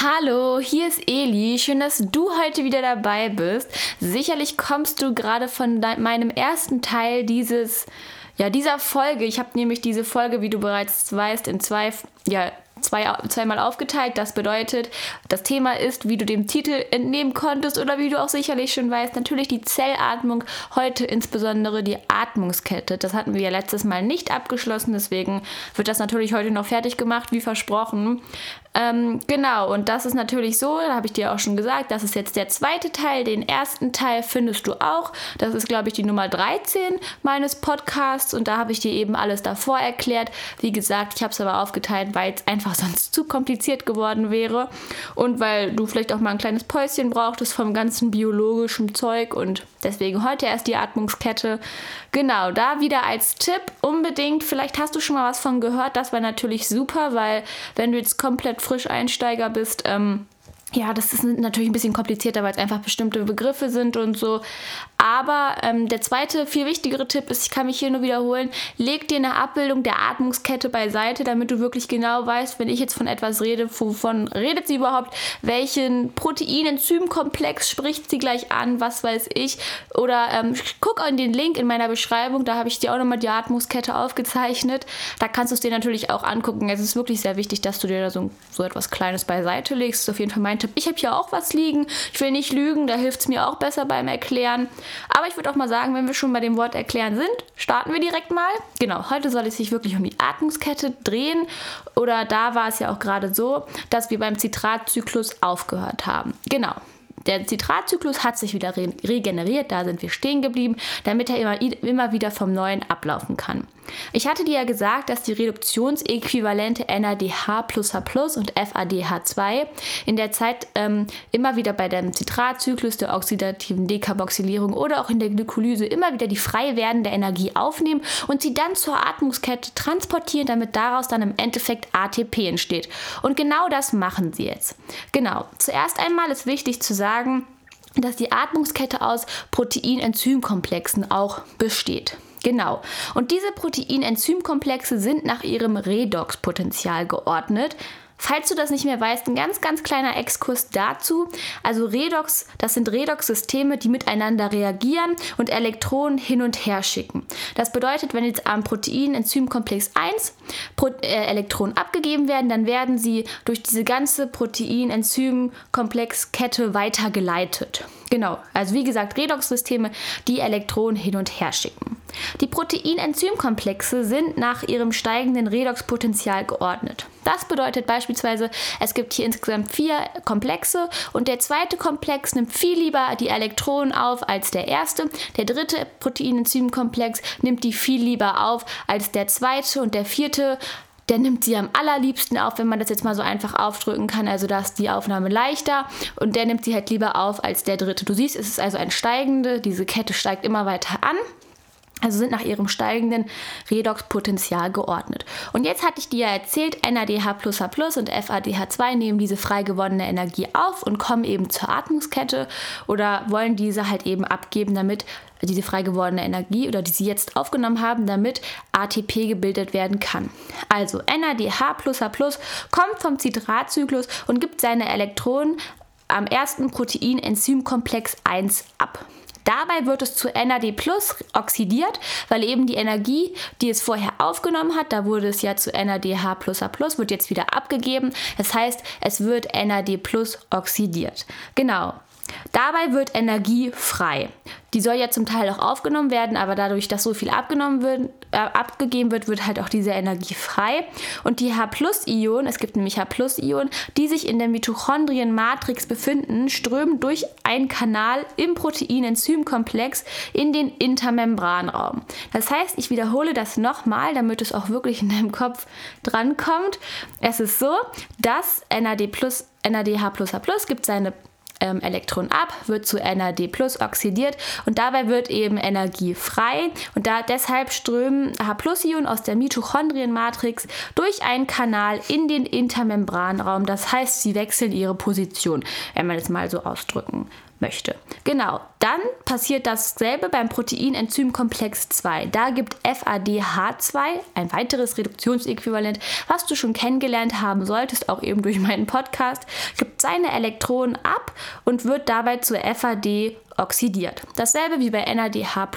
Hallo, hier ist Eli. Schön, dass du heute wieder dabei bist. Sicherlich kommst du gerade von meinem ersten Teil dieses, ja, dieser Folge. Ich habe nämlich diese Folge, wie du bereits weißt, in zwei, ja, zwei, zweimal aufgeteilt. Das bedeutet, das Thema ist, wie du dem Titel entnehmen konntest oder wie du auch sicherlich schon weißt, natürlich die Zellatmung, heute insbesondere die Atmungskette. Das hatten wir ja letztes Mal nicht abgeschlossen, deswegen wird das natürlich heute noch fertig gemacht, wie versprochen. Ähm, genau, und das ist natürlich so, da habe ich dir auch schon gesagt, das ist jetzt der zweite Teil. Den ersten Teil findest du auch. Das ist, glaube ich, die Nummer 13 meines Podcasts und da habe ich dir eben alles davor erklärt. Wie gesagt, ich habe es aber aufgeteilt, weil es einfach sonst zu kompliziert geworden wäre und weil du vielleicht auch mal ein kleines Päuschen brauchtest vom ganzen biologischen Zeug und deswegen heute erst die Atmungskette. Genau, da wieder als Tipp unbedingt, vielleicht hast du schon mal was von gehört, das wäre natürlich super, weil wenn du jetzt komplett komplett Frischeinsteiger bist, ähm, ja, das ist natürlich ein bisschen komplizierter, weil es einfach bestimmte Begriffe sind und so. Aber ähm, der zweite, viel wichtigere Tipp ist, ich kann mich hier nur wiederholen, leg dir eine Abbildung der Atmungskette beiseite, damit du wirklich genau weißt, wenn ich jetzt von etwas rede, wovon redet sie überhaupt, welchen Protein-Enzym-Komplex spricht sie gleich an, was weiß ich. Oder ähm, guck in den Link in meiner Beschreibung, da habe ich dir auch nochmal die Atmungskette aufgezeichnet. Da kannst du es dir natürlich auch angucken. Es ist wirklich sehr wichtig, dass du dir da so, so etwas Kleines beiseite legst. Das ist auf jeden Fall mein Tipp. Ich habe hier auch was liegen. Ich will nicht lügen, da hilft es mir auch besser beim Erklären. Aber ich würde auch mal sagen, wenn wir schon bei dem Wort erklären sind, starten wir direkt mal. Genau, heute soll es sich wirklich um die Atmungskette drehen. Oder da war es ja auch gerade so, dass wir beim Zitratzyklus aufgehört haben. Genau. Der Zitratzyklus hat sich wieder re regeneriert, da sind wir stehen geblieben, damit er immer, immer wieder vom Neuen ablaufen kann. Ich hatte dir ja gesagt, dass die Reduktionsäquivalente NADH und FADH2 in der Zeit ähm, immer wieder bei dem Zitratzyklus, der oxidativen Dekarboxylierung oder auch in der Glykolyse immer wieder die frei werdende Energie aufnehmen und sie dann zur Atmungskette transportieren, damit daraus dann im Endeffekt ATP entsteht. Und genau das machen sie jetzt. Genau. Zuerst einmal ist wichtig zu sagen, dass die Atmungskette aus Protein-Enzymkomplexen auch besteht. Genau. Und diese Protein-Enzymkomplexe sind nach ihrem Redox-Potenzial geordnet. Falls du das nicht mehr weißt, ein ganz, ganz kleiner Exkurs dazu. Also Redox, das sind Redox-Systeme, die miteinander reagieren und Elektronen hin und her schicken. Das bedeutet, wenn jetzt am Protein-Enzymkomplex 1 Pro äh, Elektronen abgegeben werden, dann werden sie durch diese ganze Protein-Enzym-Komplex-Kette weitergeleitet. Genau, also wie gesagt, Redox-Systeme, die Elektronen hin und her schicken. Die Protein-Enzym-Komplexe sind nach ihrem steigenden Redox-Potenzial geordnet. Das bedeutet beispielsweise, es gibt hier insgesamt vier Komplexe und der zweite Komplex nimmt viel lieber die Elektronen auf als der erste. Der dritte Protein-Enzym-Komplex nimmt die viel lieber auf als der zweite und der vierte der nimmt sie am allerliebsten auf, wenn man das jetzt mal so einfach aufdrücken kann. Also da ist die Aufnahme leichter und der nimmt sie halt lieber auf als der dritte. Du siehst, es ist also ein steigende, diese Kette steigt immer weiter an. Also sind nach ihrem steigenden Redox-Potenzial geordnet. Und jetzt hatte ich dir ja erzählt, NADH und FADH2 nehmen diese frei gewonnene Energie auf und kommen eben zur Atmungskette oder wollen diese halt eben abgeben, damit diese frei gewordene Energie oder die sie jetzt aufgenommen haben, damit ATP gebildet werden kann. Also NADH kommt vom Zitratzyklus und gibt seine Elektronen am ersten Protein-Enzymkomplex 1 ab. Dabei wird es zu NAD Plus oxidiert, weil eben die Energie, die es vorher aufgenommen hat, da wurde es ja zu NADH wird jetzt wieder abgegeben. Das heißt, es wird NAD Plus oxidiert. Genau. Dabei wird Energie frei. Die soll ja zum Teil auch aufgenommen werden, aber dadurch, dass so viel abgenommen wird, äh, abgegeben wird, wird halt auch diese Energie frei. Und die H-Ionen, es gibt nämlich H-Ionen, die sich in der Mitochondrienmatrix befinden, strömen durch einen Kanal im Protein-Enzymkomplex in den Intermembranraum. Das heißt, ich wiederhole das nochmal, damit es auch wirklich in deinem Kopf drankommt. Es ist so, dass NAD NADH gibt seine ähm, Elektron ab, wird zu NAD plus oxidiert und dabei wird eben Energie frei und da deshalb strömen H-Ionen aus der Mitochondrienmatrix durch einen Kanal in den Intermembranraum. Das heißt, sie wechseln ihre Position, wenn man es mal so ausdrücken möchte. Genau, dann passiert dasselbe beim Proteinenzymkomplex 2. Da gibt FADH2, ein weiteres Reduktionsäquivalent, was du schon kennengelernt haben solltest, auch eben durch meinen Podcast, gibt seine Elektronen ab und wird dabei zu FAD oxidiert. Dasselbe wie bei NADH++.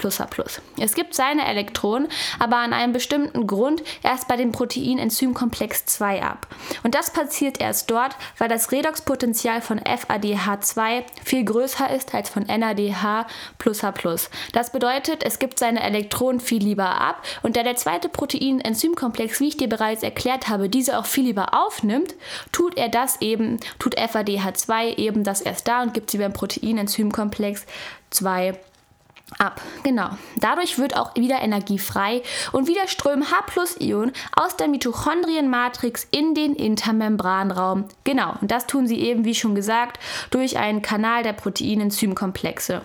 Es gibt seine Elektronen, aber an einem bestimmten Grund erst bei dem Proteinenzymkomplex 2 ab. Und das passiert erst dort, weil das Redoxpotenzial von FADH2 viel größer ist als von NADH++. Das bedeutet, es gibt seine Elektronen viel lieber ab und da der zweite Proteinenzymkomplex, wie ich dir bereits erklärt habe, diese auch viel lieber aufnimmt, tut er das eben, tut FADH2 eben das erst da und gibt sie beim Proteinenzymkomplex 2 ab. Genau. Dadurch wird auch wieder Energie frei und wieder strömen H-Ionen aus der Mitochondrienmatrix in den Intermembranraum. Genau. Und das tun sie eben, wie schon gesagt, durch einen Kanal der Proteinenzymkomplexe.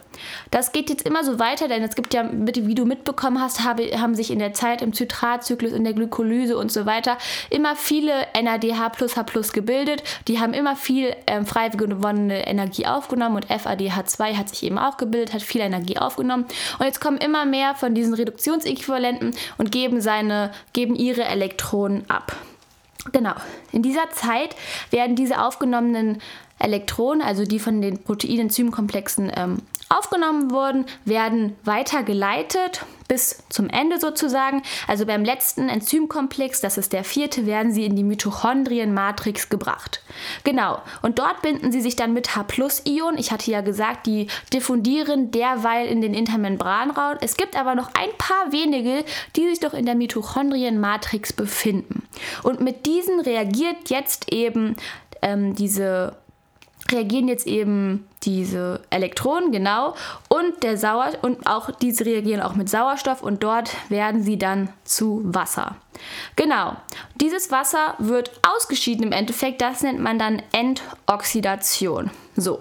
Das geht jetzt immer so weiter, denn es gibt ja, wie du mitbekommen hast, haben sich in der Zeit im Zitratzyklus, in der Glykolyse und so weiter immer viele NADH H gebildet. Die haben immer viel ähm, frei gewonnene Energie aufgenommen und FADH2 hat sich eben auch gebildet, hat viel Energie aufgenommen genommen. Und jetzt kommen immer mehr von diesen Reduktionsäquivalenten und geben, seine, geben ihre Elektronen ab. Genau. In dieser Zeit werden diese aufgenommenen Elektronen, also die von den Proteinenzymkomplexen ähm, aufgenommen wurden, werden weitergeleitet bis zum Ende sozusagen. Also beim letzten Enzymkomplex, das ist der vierte, werden sie in die Mitochondrienmatrix gebracht. Genau. Und dort binden sie sich dann mit H-Ionen. Ich hatte ja gesagt, die diffundieren derweil in den Intermembranraum. Es gibt aber noch ein paar wenige, die sich doch in der Mitochondrienmatrix befinden. Und mit diesen reagiert jetzt eben ähm, diese reagieren jetzt eben diese Elektronen, genau, und der Sauer und auch diese reagieren auch mit Sauerstoff und dort werden sie dann zu Wasser. Genau. Dieses Wasser wird ausgeschieden im Endeffekt, das nennt man dann Entoxidation. So.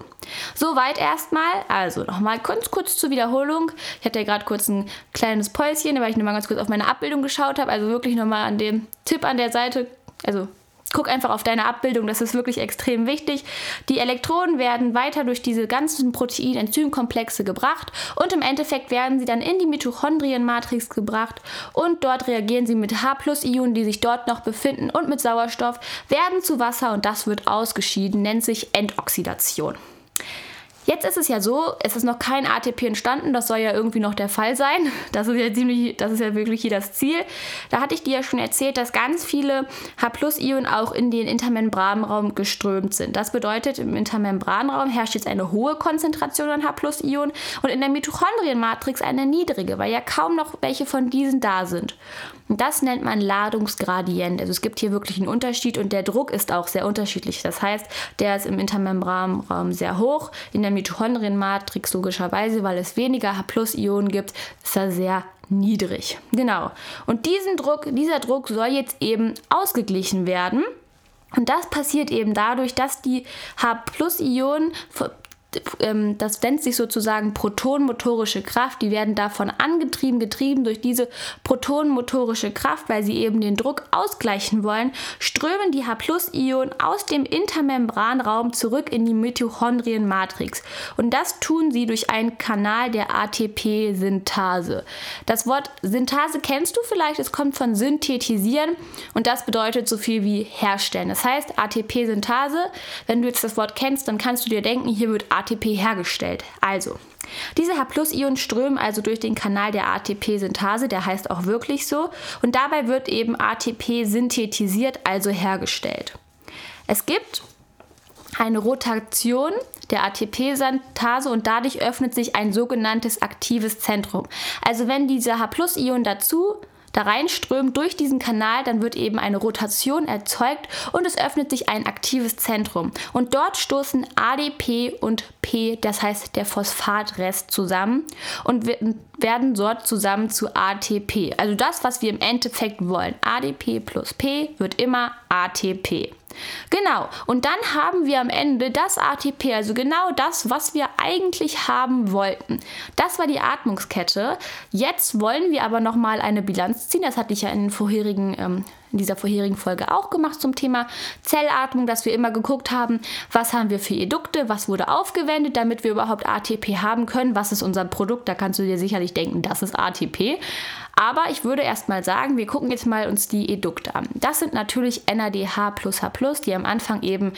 Soweit erstmal. Also nochmal kurz, kurz zur Wiederholung. Ich hatte ja gerade kurz ein kleines Päuschen, weil ich nochmal ganz kurz auf meine Abbildung geschaut habe. Also wirklich nochmal an dem Tipp an der Seite, also Guck einfach auf deine Abbildung, das ist wirklich extrem wichtig. Die Elektronen werden weiter durch diese ganzen Protein-Enzymkomplexe gebracht und im Endeffekt werden sie dann in die Mitochondrienmatrix gebracht und dort reagieren sie mit H-Ionen, die sich dort noch befinden und mit Sauerstoff, werden zu Wasser und das wird ausgeschieden, nennt sich Entoxidation. Jetzt ist es ja so, es ist noch kein ATP entstanden, das soll ja irgendwie noch der Fall sein. Das ist ja ziemlich, das ist ja wirklich hier das Ziel. Da hatte ich dir ja schon erzählt, dass ganz viele H-Ionen auch in den Intermembranraum geströmt sind. Das bedeutet, im Intermembranraum herrscht jetzt eine hohe Konzentration an H-Ionen und in der Mitochondrienmatrix eine niedrige, weil ja kaum noch welche von diesen da sind. Und das nennt man Ladungsgradient. Also es gibt hier wirklich einen Unterschied und der Druck ist auch sehr unterschiedlich. Das heißt, der ist im Intermembranraum sehr hoch, in der Mitochondrienmatrix logischerweise, weil es weniger H-Ionen gibt, ist er sehr niedrig. Genau. Und diesen Druck, dieser Druck soll jetzt eben ausgeglichen werden. Und das passiert eben dadurch, dass die ähm, das nennt sich sozusagen protonmotorische Kraft. Die werden davon angetrieben, getrieben durch diese protonmotorische Kraft, weil sie eben den Druck ausgleichen wollen, strömen die H-Ionen aus dem Intermembranraum zurück in die Mitochondrienmatrix. Und das tun sie durch einen Kanal der ATP-Synthase. Das Wort Synthase kennst du vielleicht, es kommt von synthetisieren und das bedeutet so viel wie herstellen. Das heißt ATP-Synthase, wenn du jetzt das Wort kennst, dann kannst du dir denken, hier wird ATP hergestellt. Also, diese H-Ionen strömen also durch den Kanal der ATP-Synthase, der heißt auch wirklich so, und dabei wird eben ATP synthetisiert, also hergestellt. Es gibt eine Rotation der ATP-Synthase und dadurch öffnet sich ein sogenanntes aktives Zentrum. Also wenn diese H-Ionen dazu da reinströmt durch diesen Kanal, dann wird eben eine Rotation erzeugt und es öffnet sich ein aktives Zentrum. Und dort stoßen ADP und P, das heißt der Phosphatrest, zusammen und werden dort zusammen zu ATP. Also das, was wir im Endeffekt wollen. ADP plus P wird immer ATP. Genau, und dann haben wir am Ende das ATP, also genau das, was wir eigentlich haben wollten. Das war die Atmungskette. Jetzt wollen wir aber nochmal eine Bilanz ziehen. Das hatte ich ja in vorherigen ähm, in dieser vorherigen Folge auch gemacht zum Thema Zellatmung, dass wir immer geguckt haben, was haben wir für Edukte, was wurde aufgewendet, damit wir überhaupt ATP haben können, was ist unser Produkt. Da kannst du dir sicherlich denken, das ist ATP. Aber ich würde erstmal sagen, wir gucken jetzt mal uns die Edukte an. Das sind natürlich NADH plus H+, die am Anfang eben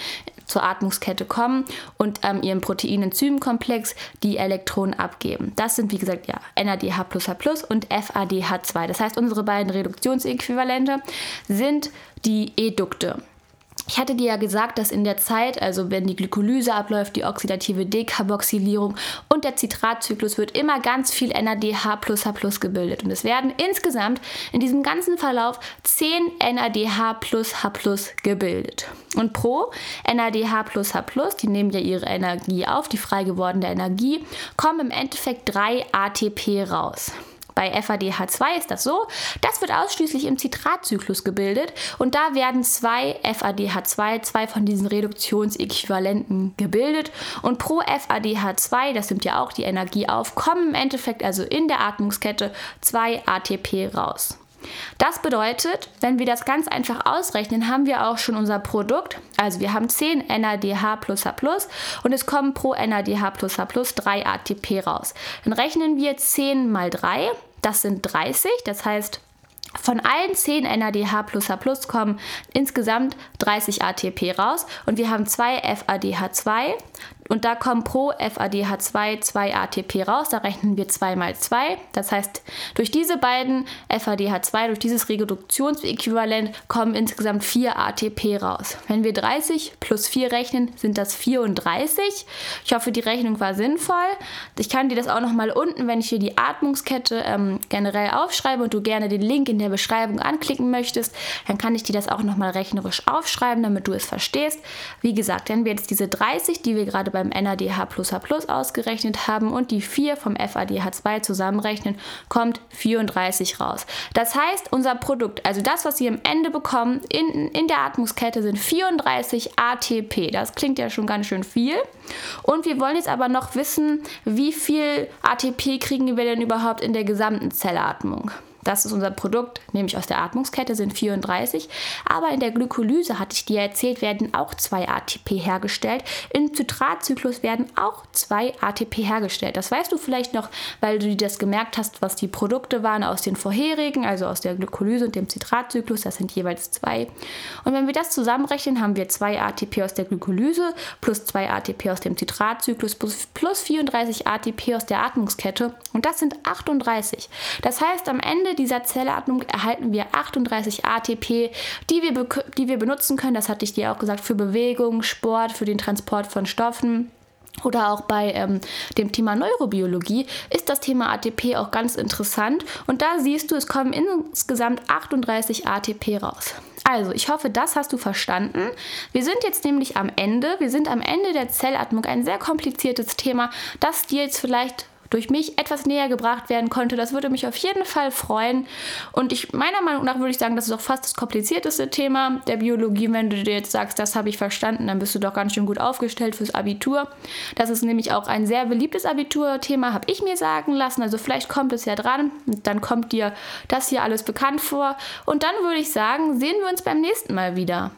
zur Atmungskette kommen und ähm, ihren Protein-Enzym-Komplex die Elektronen abgeben. Das sind, wie gesagt, ja, NADH plus H und FADH2. Das heißt, unsere beiden Reduktionsäquivalente sind die Edukte. Ich hatte dir ja gesagt, dass in der Zeit, also wenn die Glykolyse abläuft, die oxidative Dekarboxylierung und der Zitratzyklus wird immer ganz viel NADH plus H plus gebildet. Und es werden insgesamt in diesem ganzen Verlauf 10 NADH plus H plus gebildet. Und pro NADH plus H plus, die nehmen ja ihre Energie auf, die frei gewordene Energie, kommen im Endeffekt drei ATP raus. Bei FADH2 ist das so, das wird ausschließlich im Zitratzyklus gebildet und da werden zwei FADH2, zwei von diesen Reduktionsäquivalenten gebildet und pro FADH2, das nimmt ja auch die Energie auf, kommen im Endeffekt also in der Atmungskette zwei ATP raus. Das bedeutet, wenn wir das ganz einfach ausrechnen, haben wir auch schon unser Produkt. Also wir haben 10 NADH plus H plus und es kommen pro NADH plus H plus 3 ATP raus. Dann rechnen wir 10 mal 3, das sind 30, das heißt, von allen 10 NADH plus H plus kommen insgesamt 30 ATP raus. Und wir haben zwei FADH2 und da kommen pro FADH2 2 ATP raus. Da rechnen wir 2 mal 2. Das heißt, durch diese beiden FADH2, durch dieses Reduktionsäquivalent kommen insgesamt 4 ATP raus. Wenn wir 30 plus 4 rechnen, sind das 34. Ich hoffe, die Rechnung war sinnvoll. Ich kann dir das auch nochmal unten, wenn ich hier die Atmungskette ähm, generell aufschreibe und du gerne den Link in der Beschreibung anklicken möchtest, dann kann ich dir das auch nochmal rechnerisch aufschreiben, damit du es verstehst. Wie gesagt, wenn wir jetzt diese 30, die wir gerade bei beim NADH plus H plus ausgerechnet haben und die 4 vom FADH2 zusammenrechnen, kommt 34 raus. Das heißt, unser Produkt, also das, was Sie am Ende bekommen in, in der Atmungskette, sind 34 ATP. Das klingt ja schon ganz schön viel. Und wir wollen jetzt aber noch wissen, wie viel ATP kriegen wir denn überhaupt in der gesamten Zellatmung. Das ist unser Produkt, nämlich aus der Atmungskette sind 34. Aber in der Glykolyse, hatte ich dir erzählt, werden auch zwei ATP hergestellt. Im Zitratzyklus werden auch zwei ATP hergestellt. Das weißt du vielleicht noch, weil du dir das gemerkt hast, was die Produkte waren aus den vorherigen, also aus der Glykolyse und dem Zitratzyklus. Das sind jeweils zwei. Und wenn wir das zusammenrechnen, haben wir zwei ATP aus der Glykolyse plus zwei ATP aus dem Zitratzyklus plus, plus 34 ATP aus der Atmungskette. Und das sind 38. Das heißt, am Ende Ende dieser Zellatmung erhalten wir 38 ATP, die wir, die wir benutzen können. Das hatte ich dir auch gesagt, für Bewegung, Sport, für den Transport von Stoffen. Oder auch bei ähm, dem Thema Neurobiologie ist das Thema ATP auch ganz interessant. Und da siehst du, es kommen insgesamt 38 ATP raus. Also, ich hoffe, das hast du verstanden. Wir sind jetzt nämlich am Ende. Wir sind am Ende der Zellatmung. Ein sehr kompliziertes Thema, das dir jetzt vielleicht durch mich etwas näher gebracht werden konnte. Das würde mich auf jeden Fall freuen. Und ich, meiner Meinung nach würde ich sagen, das ist auch fast das komplizierteste Thema der Biologie. Wenn du dir jetzt sagst, das habe ich verstanden, dann bist du doch ganz schön gut aufgestellt fürs Abitur. Das ist nämlich auch ein sehr beliebtes Abiturthema, habe ich mir sagen lassen. Also vielleicht kommt es ja dran dann kommt dir das hier alles bekannt vor. Und dann würde ich sagen, sehen wir uns beim nächsten Mal wieder.